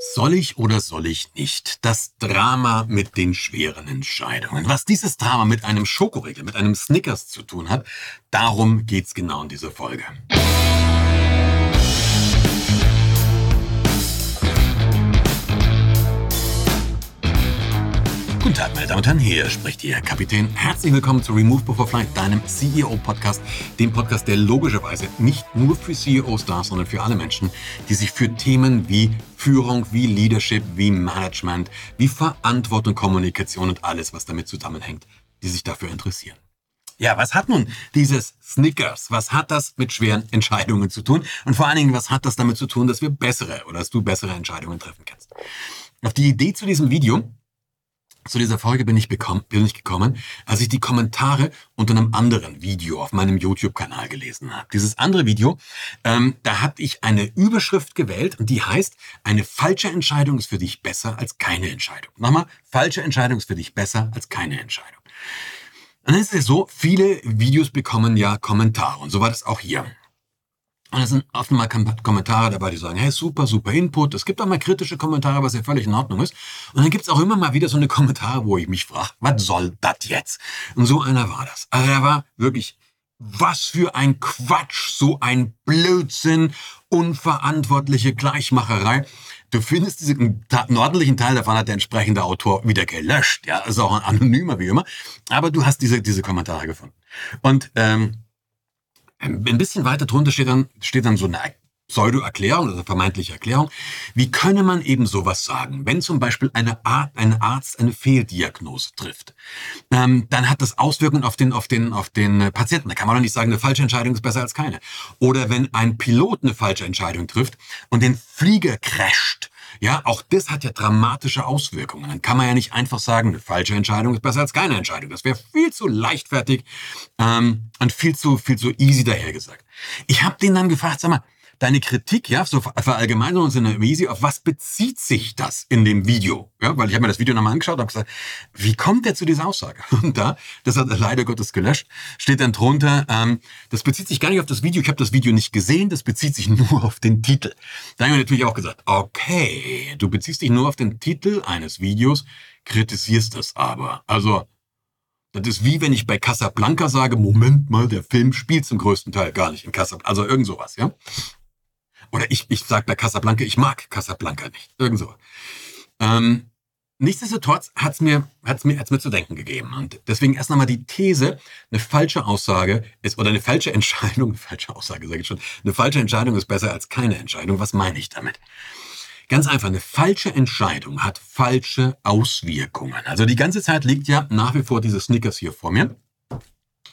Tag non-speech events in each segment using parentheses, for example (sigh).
Soll ich oder soll ich nicht? Das Drama mit den schweren Entscheidungen. Was dieses Drama mit einem Schokoriegel, mit einem Snickers zu tun hat, darum geht's genau in dieser Folge. Guten Tag, meine Damen und Herren, hier spricht Ihr Kapitän. Herzlich willkommen zu Remove Before Flight, deinem CEO-Podcast, dem Podcast, der logischerweise nicht nur für CEOs da sondern für alle Menschen, die sich für Themen wie Führung, wie Leadership, wie Management, wie Verantwortung, Kommunikation und alles, was damit zusammenhängt, die sich dafür interessieren. Ja, was hat nun dieses Snickers? Was hat das mit schweren Entscheidungen zu tun? Und vor allen Dingen, was hat das damit zu tun, dass wir bessere oder dass du bessere Entscheidungen treffen kannst? Auf die Idee zu diesem Video zu dieser Folge bin ich, bekommen, bin ich gekommen, als ich die Kommentare unter einem anderen Video auf meinem YouTube-Kanal gelesen habe. Dieses andere Video, ähm, da habe ich eine Überschrift gewählt und die heißt, eine falsche Entscheidung ist für dich besser als keine Entscheidung. Nochmal, falsche Entscheidung ist für dich besser als keine Entscheidung. Und dann ist es so, viele Videos bekommen ja Kommentare und so war das auch hier. Und da sind oft mal Kommentare dabei, die sagen, hey, super, super Input. Es gibt auch mal kritische Kommentare, was ja völlig in Ordnung ist. Und dann gibt's auch immer mal wieder so eine Kommentare, wo ich mich frage, was soll das jetzt? Und so einer war das. Also er war wirklich, was für ein Quatsch, so ein Blödsinn, unverantwortliche Gleichmacherei. Du findest diesen nördlichen Teil davon hat der entsprechende Autor wieder gelöscht. Ja, ist auch ein anonymer wie immer. Aber du hast diese, diese Kommentare gefunden. Und ähm, ein bisschen weiter drunter steht dann, steht dann so eine Pseudo-Erklärung oder vermeintliche Erklärung. Wie könne man eben sowas sagen? Wenn zum Beispiel eine Art, ein Arzt eine Fehldiagnose trifft, ähm, dann hat das Auswirkungen auf den, auf den, auf den Patienten. Da kann man doch nicht sagen, eine falsche Entscheidung ist besser als keine. Oder wenn ein Pilot eine falsche Entscheidung trifft und den Flieger crasht, ja, auch das hat ja dramatische Auswirkungen. Dann kann man ja nicht einfach sagen, eine falsche Entscheidung ist besser als keine Entscheidung. Das wäre viel zu leichtfertig ähm, und viel zu viel zu easy dahergesagt. Ich habe den dann gefragt, sag mal, deine Kritik, ja, so verallgemeinert in der Easy, auf was bezieht sich das in dem Video? Ja, weil ich habe mir das Video nochmal angeschaut und habe gesagt, wie kommt der zu dieser Aussage? (laughs) Und da, das hat er leider Gottes gelöscht, steht dann drunter, ähm, das bezieht sich gar nicht auf das Video, ich habe das Video nicht gesehen, das bezieht sich (laughs) nur auf den Titel. Da haben wir natürlich auch gesagt, okay, du beziehst dich nur auf den Titel eines Videos, kritisierst es aber. Also, das ist wie wenn ich bei Casablanca sage, Moment mal, der Film spielt zum größten Teil gar nicht in Casablanca. Also irgend sowas, ja. Oder ich, ich sage bei Casablanca, ich mag Casablanca nicht. Irgend so. Ähm, nichtsdestotrotz hat's mir, hat's mir, hat's mir zu denken gegeben. Und deswegen erst nochmal die These, eine falsche Aussage ist, oder eine falsche Entscheidung, eine (laughs) falsche Aussage sage ich schon, eine falsche Entscheidung ist besser als keine Entscheidung. Was meine ich damit? Ganz einfach, eine falsche Entscheidung hat falsche Auswirkungen. Also die ganze Zeit liegt ja nach wie vor dieses Snickers hier vor mir.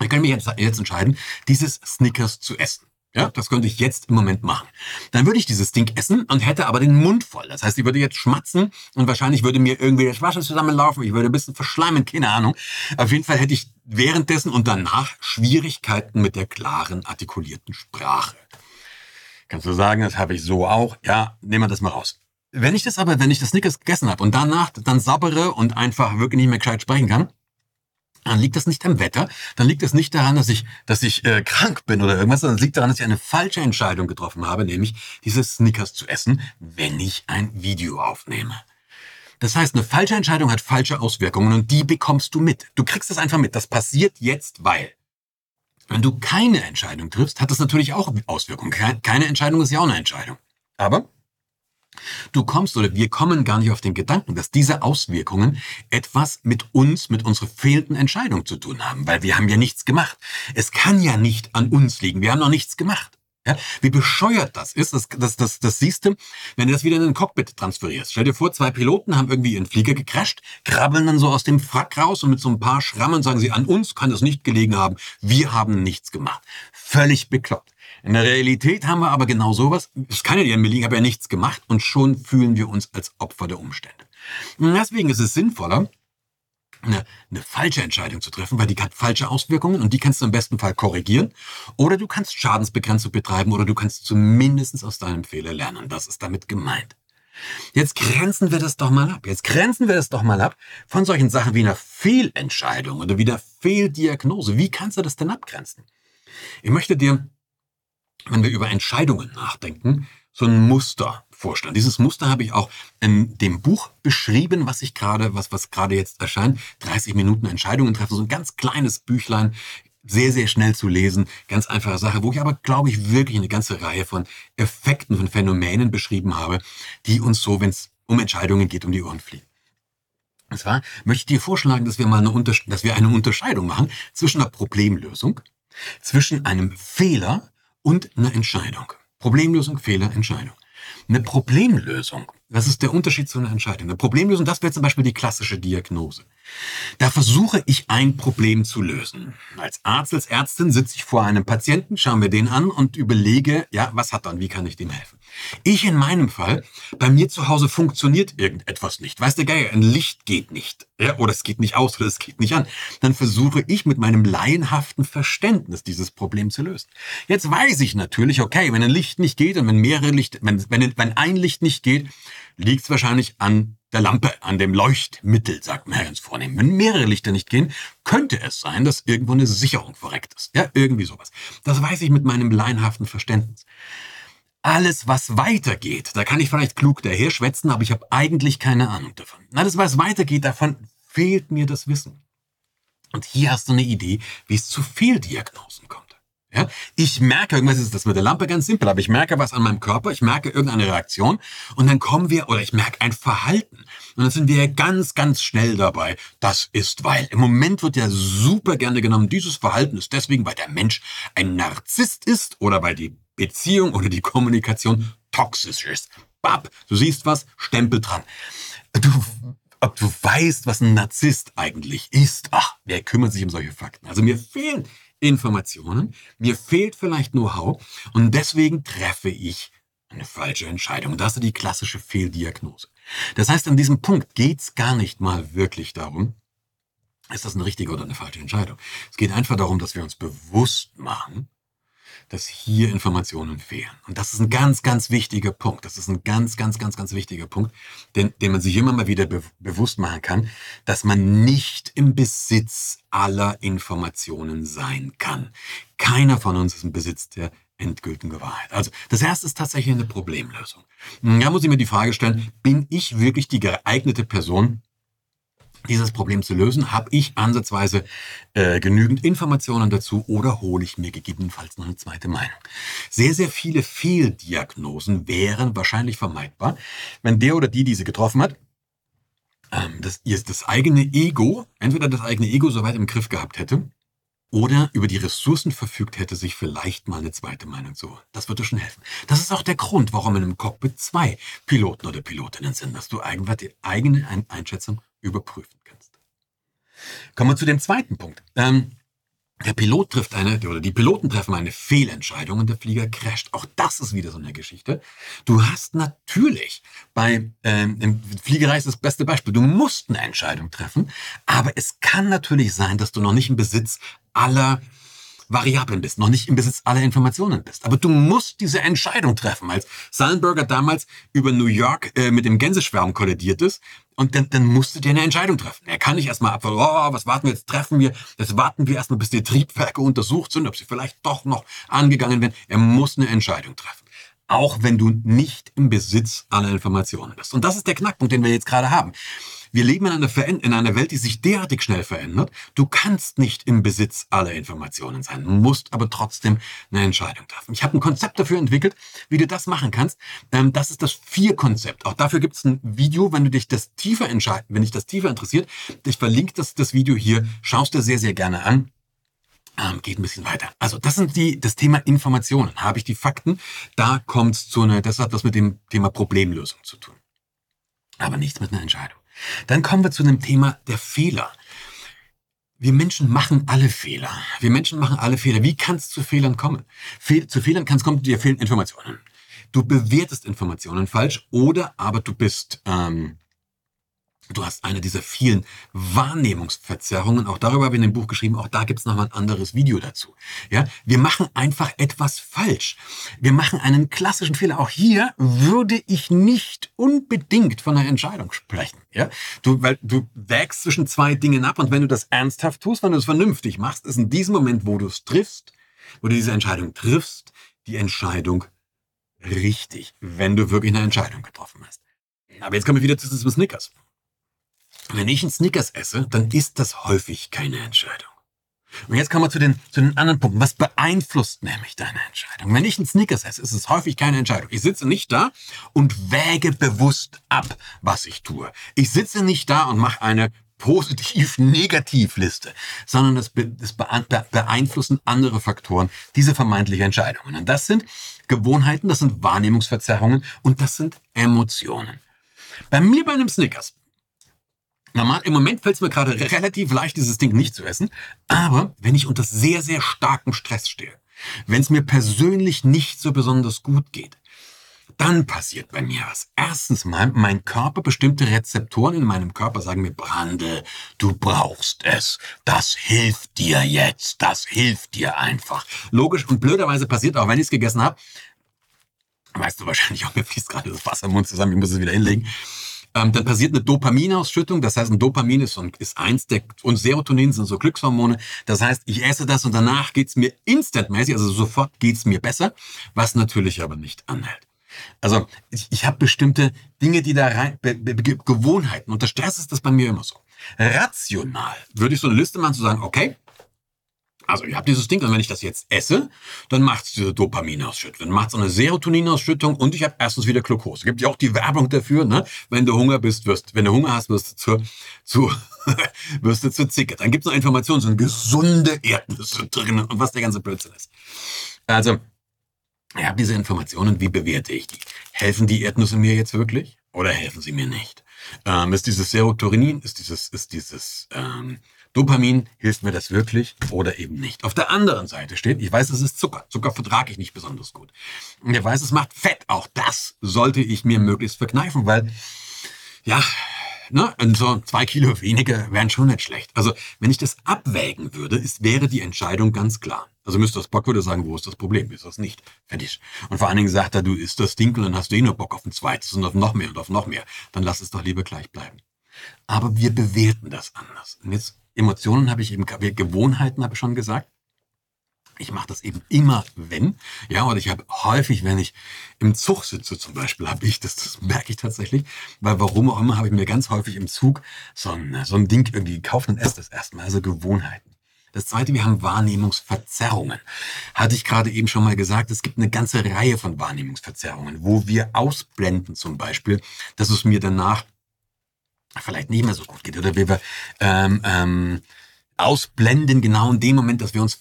Ich kann mich jetzt, jetzt entscheiden, dieses Snickers zu essen. Ja, das könnte ich jetzt im Moment machen. Dann würde ich dieses Ding essen und hätte aber den Mund voll. Das heißt, ich würde jetzt schmatzen und wahrscheinlich würde mir irgendwie das Wasser zusammenlaufen. Ich würde ein bisschen verschleimen, keine Ahnung. Auf jeden Fall hätte ich währenddessen und danach Schwierigkeiten mit der klaren, artikulierten Sprache. Kannst du sagen, das habe ich so auch? Ja, nehmen wir das mal raus. Wenn ich das aber, wenn ich das Snickers gegessen habe und danach dann sabbere und einfach wirklich nicht mehr gescheit sprechen kann, dann liegt das nicht am Wetter, dann liegt es nicht daran, dass ich, dass ich äh, krank bin oder irgendwas, sondern es liegt daran, dass ich eine falsche Entscheidung getroffen habe, nämlich diese Snickers zu essen, wenn ich ein Video aufnehme. Das heißt, eine falsche Entscheidung hat falsche Auswirkungen und die bekommst du mit. Du kriegst es einfach mit. Das passiert jetzt, weil. Wenn du keine Entscheidung triffst, hat das natürlich auch Auswirkungen. Keine Entscheidung ist ja auch eine Entscheidung. Aber Du kommst oder wir kommen gar nicht auf den Gedanken, dass diese Auswirkungen etwas mit uns, mit unserer fehlenden Entscheidung zu tun haben, weil wir haben ja nichts gemacht. Es kann ja nicht an uns liegen. Wir haben noch nichts gemacht. Ja, wie bescheuert das ist, das, das, das, das siehst du, wenn du das wieder in den Cockpit transferierst. Stell dir vor, zwei Piloten haben irgendwie ihren Flieger gecrasht, krabbeln dann so aus dem Frack raus und mit so ein paar Schrammen sagen sie, an uns kann das nicht gelegen haben, wir haben nichts gemacht. Völlig bekloppt. In der Realität haben wir aber genau sowas. Es kann ja nicht an mir liegen, habe ja nichts gemacht und schon fühlen wir uns als Opfer der Umstände. Und deswegen ist es sinnvoller, eine, eine falsche Entscheidung zu treffen, weil die hat falsche Auswirkungen und die kannst du im besten Fall korrigieren. Oder du kannst Schadensbegrenzung betreiben oder du kannst zumindest aus deinem Fehler lernen. Das ist damit gemeint. Jetzt grenzen wir das doch mal ab. Jetzt grenzen wir das doch mal ab von solchen Sachen wie einer Fehlentscheidung oder wie einer Fehldiagnose. Wie kannst du das denn abgrenzen? Ich möchte dir wenn wir über Entscheidungen nachdenken, so ein Muster vorstellen. Dieses Muster habe ich auch in dem Buch beschrieben, was ich gerade, was, was gerade jetzt erscheint. 30 Minuten Entscheidungen treffen, so ein ganz kleines Büchlein, sehr, sehr schnell zu lesen. Ganz einfache Sache, wo ich aber, glaube ich, wirklich eine ganze Reihe von Effekten, von Phänomenen beschrieben habe, die uns so, wenn es um Entscheidungen geht, um die Ohren fliegen. Und zwar möchte ich dir vorschlagen, dass wir mal eine, dass wir eine Unterscheidung machen zwischen einer Problemlösung, zwischen einem Fehler und einer Entscheidung. Problemlösung, Fehler, Entscheidung. Eine Problemlösung, was ist der Unterschied zu einer Entscheidung? Eine Problemlösung, das wäre zum Beispiel die klassische Diagnose. Da versuche ich ein Problem zu lösen. Als Arzt, als Ärztin sitze ich vor einem Patienten, schaue mir den an und überlege, ja, was hat er und wie kann ich dem helfen? Ich in meinem Fall, bei mir zu Hause funktioniert irgendetwas nicht. Weißt du, Geier, ein Licht geht nicht. Ja, oder es geht nicht aus oder es geht nicht an. Dann versuche ich mit meinem laienhaften Verständnis dieses Problem zu lösen. Jetzt weiß ich natürlich, okay, wenn ein Licht nicht geht und wenn mehrere Licht, wenn, wenn, wenn ein Licht nicht geht, liegt es wahrscheinlich an der Lampe, an dem Leuchtmittel, sagt man ganz vornehm. Wenn mehrere Lichter nicht gehen, könnte es sein, dass irgendwo eine Sicherung verreckt ist. Ja, irgendwie sowas. Das weiß ich mit meinem laienhaften Verständnis alles, was weitergeht, da kann ich vielleicht klug daherschwätzen, aber ich habe eigentlich keine Ahnung davon. Alles, was weitergeht, davon fehlt mir das Wissen. Und hier hast du eine Idee, wie es zu Fehldiagnosen kommt. Ja, ich merke, irgendwas ist das mit der Lampe ganz simpel, aber ich merke was an meinem Körper, ich merke irgendeine Reaktion und dann kommen wir, oder ich merke ein Verhalten. Und dann sind wir ganz, ganz schnell dabei. Das ist, weil im Moment wird ja super gerne genommen, dieses Verhalten ist deswegen, weil der Mensch ein Narzisst ist oder weil die Beziehung oder die Kommunikation toxisch ist. Bab, du siehst was, Stempel dran. Du, ob du weißt, was ein Narzisst eigentlich ist, ach, wer kümmert sich um solche Fakten? Also mir fehlen Informationen, mir fehlt vielleicht Know-how und deswegen treffe ich eine falsche Entscheidung. Das ist die klassische Fehldiagnose. Das heißt, an diesem Punkt geht's gar nicht mal wirklich darum, ist das eine richtige oder eine falsche Entscheidung. Es geht einfach darum, dass wir uns bewusst machen, dass hier Informationen fehlen. Und das ist ein ganz, ganz wichtiger Punkt. Das ist ein ganz, ganz, ganz, ganz wichtiger Punkt, den, den man sich immer mal wieder be bewusst machen kann, dass man nicht im Besitz aller Informationen sein kann. Keiner von uns ist im Besitz der endgültigen Wahrheit. Also das erste ist tatsächlich eine Problemlösung. Da muss ich mir die Frage stellen, bin ich wirklich die geeignete Person, dieses Problem zu lösen, habe ich ansatzweise äh, genügend Informationen dazu oder hole ich mir gegebenenfalls noch eine zweite Meinung. Sehr, sehr viele Fehldiagnosen wären wahrscheinlich vermeidbar, wenn der oder die diese getroffen hat, ähm, das, das eigene Ego, entweder das eigene Ego soweit im Griff gehabt hätte, oder über die Ressourcen verfügt hätte, sich vielleicht mal eine zweite Meinung zu holen. Das würde schon helfen. Das ist auch der Grund, warum in einem Cockpit zwei Piloten oder Pilotinnen sind, dass du einfach die eigene Einschätzung überprüfen kannst. Kommen wir zu dem zweiten Punkt. Ähm, der Pilot trifft eine, oder die Piloten treffen eine Fehlentscheidung und der Flieger crasht. Auch das ist wieder so eine Geschichte. Du hast natürlich bei, ähm, im Fliegerei ist das beste Beispiel. Du musst eine Entscheidung treffen, aber es kann natürlich sein, dass du noch nicht im Besitz aller Variablen bist, noch nicht im Besitz aller Informationen bist. Aber du musst diese Entscheidung treffen. Als Sullenberger damals über New York äh, mit dem Gänseschwärm kollidiert ist, und dann, dann musst du dir eine Entscheidung treffen. Er kann nicht erstmal abwarten, oh, was warten wir jetzt, treffen wir, das warten wir erstmal, bis die Triebwerke untersucht sind, ob sie vielleicht doch noch angegangen werden. Er muss eine Entscheidung treffen. Auch wenn du nicht im Besitz aller Informationen bist. Und das ist der Knackpunkt, den wir jetzt gerade haben. Wir leben in einer, in einer Welt, die sich derartig schnell verändert. Du kannst nicht im Besitz aller Informationen sein, musst aber trotzdem eine Entscheidung treffen. Ich habe ein Konzept dafür entwickelt, wie du das machen kannst. Ähm, das ist das Vier-Konzept. Auch dafür gibt es ein Video, wenn du dich das tiefer entscheiden, wenn dich das tiefer interessiert. Ich verlinke das, das Video hier. Schaust dir sehr, sehr gerne an. Ähm, geht ein bisschen weiter. Also das sind die, das Thema Informationen. Habe ich die Fakten? Da kommt es zu einer, das hat was mit dem Thema Problemlösung zu tun. Aber nichts mit einer Entscheidung. Dann kommen wir zu dem Thema der Fehler. Wir Menschen machen alle Fehler. Wir Menschen machen alle Fehler. Wie kann es zu Fehlern kommen? Fehl, zu Fehlern kann es kommen, dir fehlen Informationen. Du bewertest Informationen falsch oder aber du bist ähm, Du hast eine dieser vielen Wahrnehmungsverzerrungen. Auch darüber habe ich in dem Buch geschrieben. Auch da gibt es nochmal ein anderes Video dazu. Ja, wir machen einfach etwas falsch. Wir machen einen klassischen Fehler. Auch hier würde ich nicht unbedingt von einer Entscheidung sprechen. Ja, du, weil du wägst zwischen zwei Dingen ab und wenn du das ernsthaft tust, wenn du es vernünftig machst, ist in diesem Moment, wo du es triffst, wo du diese Entscheidung triffst, die Entscheidung richtig, wenn du wirklich eine Entscheidung getroffen hast. Aber jetzt kommen wir wieder zu diesem Snickers. Wenn ich einen Snickers esse, dann ist das häufig keine Entscheidung. Und jetzt kommen wir zu den, zu den anderen Punkten. Was beeinflusst nämlich deine Entscheidung? Wenn ich einen Snickers esse, ist es häufig keine Entscheidung. Ich sitze nicht da und wäge bewusst ab, was ich tue. Ich sitze nicht da und mache eine Positiv-Negativ-Liste, sondern das, das beeinflussen andere Faktoren diese vermeintliche Entscheidungen. Und das sind Gewohnheiten, das sind Wahrnehmungsverzerrungen und das sind Emotionen. Bei mir bei einem Snickers Normal, im Moment fällt es mir gerade relativ leicht, dieses Ding nicht zu essen. Aber wenn ich unter sehr, sehr starkem Stress stehe, wenn es mir persönlich nicht so besonders gut geht, dann passiert bei mir was. Erstens mal, mein Körper, bestimmte Rezeptoren in meinem Körper sagen mir, Brande, du brauchst es. Das hilft dir jetzt. Das hilft dir einfach. Logisch und blöderweise passiert auch, wenn ich es gegessen habe, weißt du wahrscheinlich auch, mir fließt gerade das Wasser im Mund zusammen, ich muss es wieder hinlegen ähm, dann passiert eine Dopaminausschüttung. Das heißt, ein Dopamin ist, ist eins der, und Serotonin sind so Glückshormone. Das heißt, ich esse das und danach geht's mir instantmäßig, also sofort geht's mir besser, was natürlich aber nicht anhält. Also ich, ich habe bestimmte Dinge, die da rein, Be Be Gewohnheiten. Unter Stress ist das bei mir immer so. Rational würde ich so eine Liste machen zu sagen, okay, also ich habe dieses Ding und wenn ich das jetzt esse, dann macht es diese Dopaminausschüttung, dann macht es eine Serotoninausschüttung und ich habe erstens wieder Glucose. Gibt ja auch die Werbung dafür, ne? Wenn du Hunger bist, wirst, wenn du Hunger hast, wirst du zur, (laughs) zu, (laughs) wirst du zur Zicke. Dann gibt es noch Informationen, so gesunde Erdnüsse drinnen und was der ganze Blödsinn ist. Also, ich habe diese Informationen, wie bewerte ich die? Helfen die Erdnüsse mir jetzt wirklich oder helfen sie mir nicht? Ähm, ist dieses Serotonin, ist dieses, ist dieses ähm, Dopamin, hilft mir das wirklich oder eben nicht? Auf der anderen Seite steht, ich weiß, es ist Zucker. Zucker vertrage ich nicht besonders gut. Und ich weiß, es macht Fett. Auch das sollte ich mir möglichst verkneifen, weil, ja, ne, so zwei Kilo weniger wären schon nicht schlecht. Also, wenn ich das abwägen würde, ist, wäre die Entscheidung ganz klar. Also müsste das Bock würde sagen, wo ist das Problem? Ist das nicht? Fertig. Und vor allen Dingen sagt er, du isst das Ding und dann hast du eh nur Bock auf ein zweites und auf noch mehr und auf noch mehr. Dann lass es doch lieber gleich bleiben. Aber wir bewerten das anders. Und jetzt Emotionen habe ich eben, Gewohnheiten habe ich schon gesagt. Ich mache das eben immer, wenn. Ja, oder ich habe häufig, wenn ich im Zug sitze zum Beispiel, habe ich das, das merke ich tatsächlich, weil warum auch immer habe ich mir ganz häufig im Zug so ein, so ein Ding irgendwie gekauft und esse das erstmal, also Gewohnheiten. Das zweite, wir haben Wahrnehmungsverzerrungen. Hatte ich gerade eben schon mal gesagt, es gibt eine ganze Reihe von Wahrnehmungsverzerrungen, wo wir ausblenden zum Beispiel, dass es mir danach vielleicht nicht mehr so gut geht oder wie wir ähm, ähm, ausblenden genau in dem Moment, dass wir uns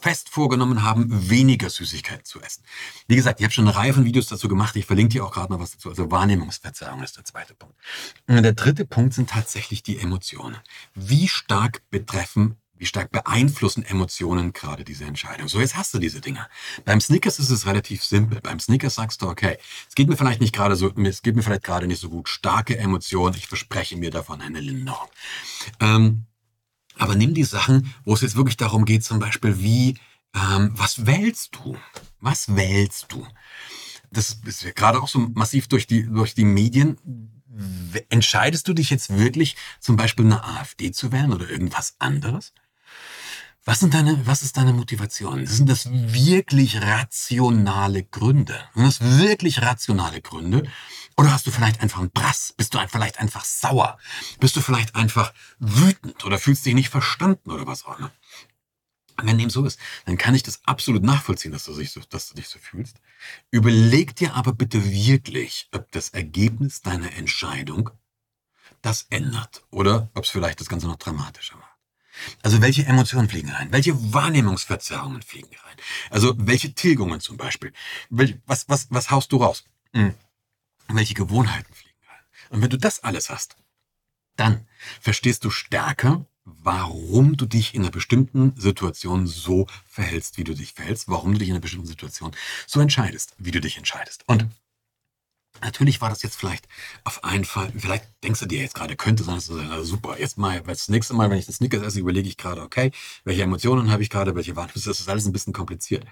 fest vorgenommen haben, weniger Süßigkeiten zu essen. Wie gesagt, ich habe schon eine Reihe von Videos dazu gemacht. Ich verlinke dir auch gerade noch was dazu. Also Wahrnehmungsverzerrung ist der zweite Punkt. Und der dritte Punkt sind tatsächlich die Emotionen. Wie stark betreffen wie stark beeinflussen Emotionen gerade diese Entscheidung? So, jetzt hast du diese Dinger. Beim Snickers ist es relativ simpel. Beim Snickers sagst du, okay, es geht mir vielleicht nicht gerade so, es geht mir vielleicht gerade nicht so gut. Starke Emotionen, ich verspreche mir davon eine Linderung. Ähm, aber nimm die Sachen, wo es jetzt wirklich darum geht, zum Beispiel, wie, ähm, was wählst du? Was wählst du? Das ist ja gerade auch so massiv durch die, durch die Medien entscheidest du dich jetzt wirklich, zum Beispiel eine AfD zu wählen oder irgendwas anderes? Was sind deine, was ist deine Motivation? Sind das wirklich rationale Gründe? Sind das wirklich rationale Gründe? Oder hast du vielleicht einfach einen Brass? Bist du vielleicht einfach sauer? Bist du vielleicht einfach wütend oder fühlst dich nicht verstanden oder was auch immer? Wenn dem so ist, dann kann ich das absolut nachvollziehen, dass du, dich so, dass du dich so fühlst. Überleg dir aber bitte wirklich, ob das Ergebnis deiner Entscheidung das ändert oder ob es vielleicht das Ganze noch dramatischer macht. Also welche Emotionen fliegen rein? Welche Wahrnehmungsverzerrungen fliegen rein? Also welche Tilgungen zum Beispiel? Was, was, was haust du raus? Hm. Welche Gewohnheiten fliegen rein? Und wenn du das alles hast, dann verstehst du stärker, warum du dich in einer bestimmten Situation so verhältst, wie du dich verhältst, warum du dich in einer bestimmten Situation so entscheidest, wie du dich entscheidest. Und Natürlich war das jetzt vielleicht auf einen Fall, vielleicht denkst du dir jetzt gerade, könnte sein, dass du sagst, also super, jetzt mal, das nächste Mal, wenn ich das Snickers esse, überlege ich gerade, okay, welche Emotionen habe ich gerade, welche Warnungen, das ist alles ein bisschen kompliziert.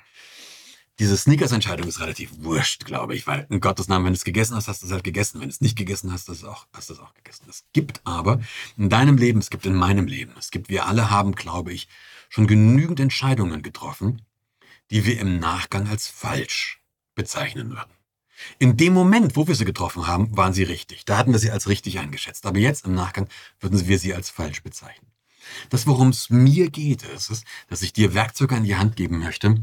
Diese Snickers-Entscheidung ist relativ wurscht, glaube ich, weil in Gottes Namen, wenn du es gegessen hast, hast du es halt gegessen. Wenn du es nicht gegessen hast, hast du auch, hast du es auch gegessen. Es gibt aber in deinem Leben, es gibt in meinem Leben, es gibt, wir alle haben, glaube ich, schon genügend Entscheidungen getroffen, die wir im Nachgang als falsch bezeichnen würden. In dem Moment, wo wir sie getroffen haben, waren sie richtig. Da hatten wir sie als richtig eingeschätzt. Aber jetzt im Nachgang würden wir sie als falsch bezeichnen. Das, worum es mir geht, ist, ist, dass ich dir Werkzeuge an die Hand geben möchte,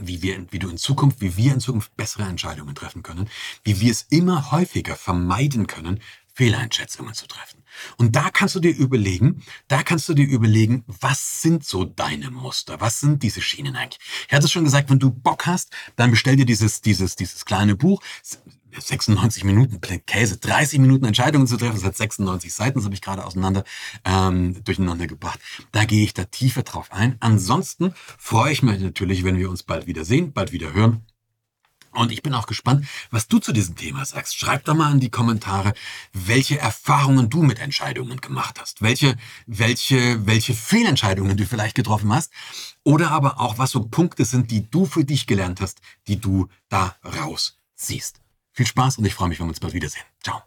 wie wir, wie du in Zukunft, wie wir in Zukunft bessere Entscheidungen treffen können, wie wir es immer häufiger vermeiden können, Fehleinschätzungen zu treffen. Und da kannst du dir überlegen, da kannst du dir überlegen, was sind so deine Muster? Was sind diese Schienen eigentlich? Ich hatte es schon gesagt, wenn du Bock hast, dann bestell dir dieses, dieses, dieses kleine Buch. 96 Minuten Käse, 30 Minuten Entscheidungen zu treffen, das hat 96 Seiten, das habe ich gerade auseinander ähm, durcheinander gebracht. Da gehe ich da tiefer drauf ein. Ansonsten freue ich mich natürlich, wenn wir uns bald wieder sehen, bald wieder hören. Und ich bin auch gespannt, was du zu diesem Thema sagst. Schreib doch mal in die Kommentare, welche Erfahrungen du mit Entscheidungen gemacht hast, welche, welche, welche Fehlentscheidungen du vielleicht getroffen hast oder aber auch, was so Punkte sind, die du für dich gelernt hast, die du da rausziehst. Viel Spaß und ich freue mich, wenn wir uns bald wiedersehen. Ciao.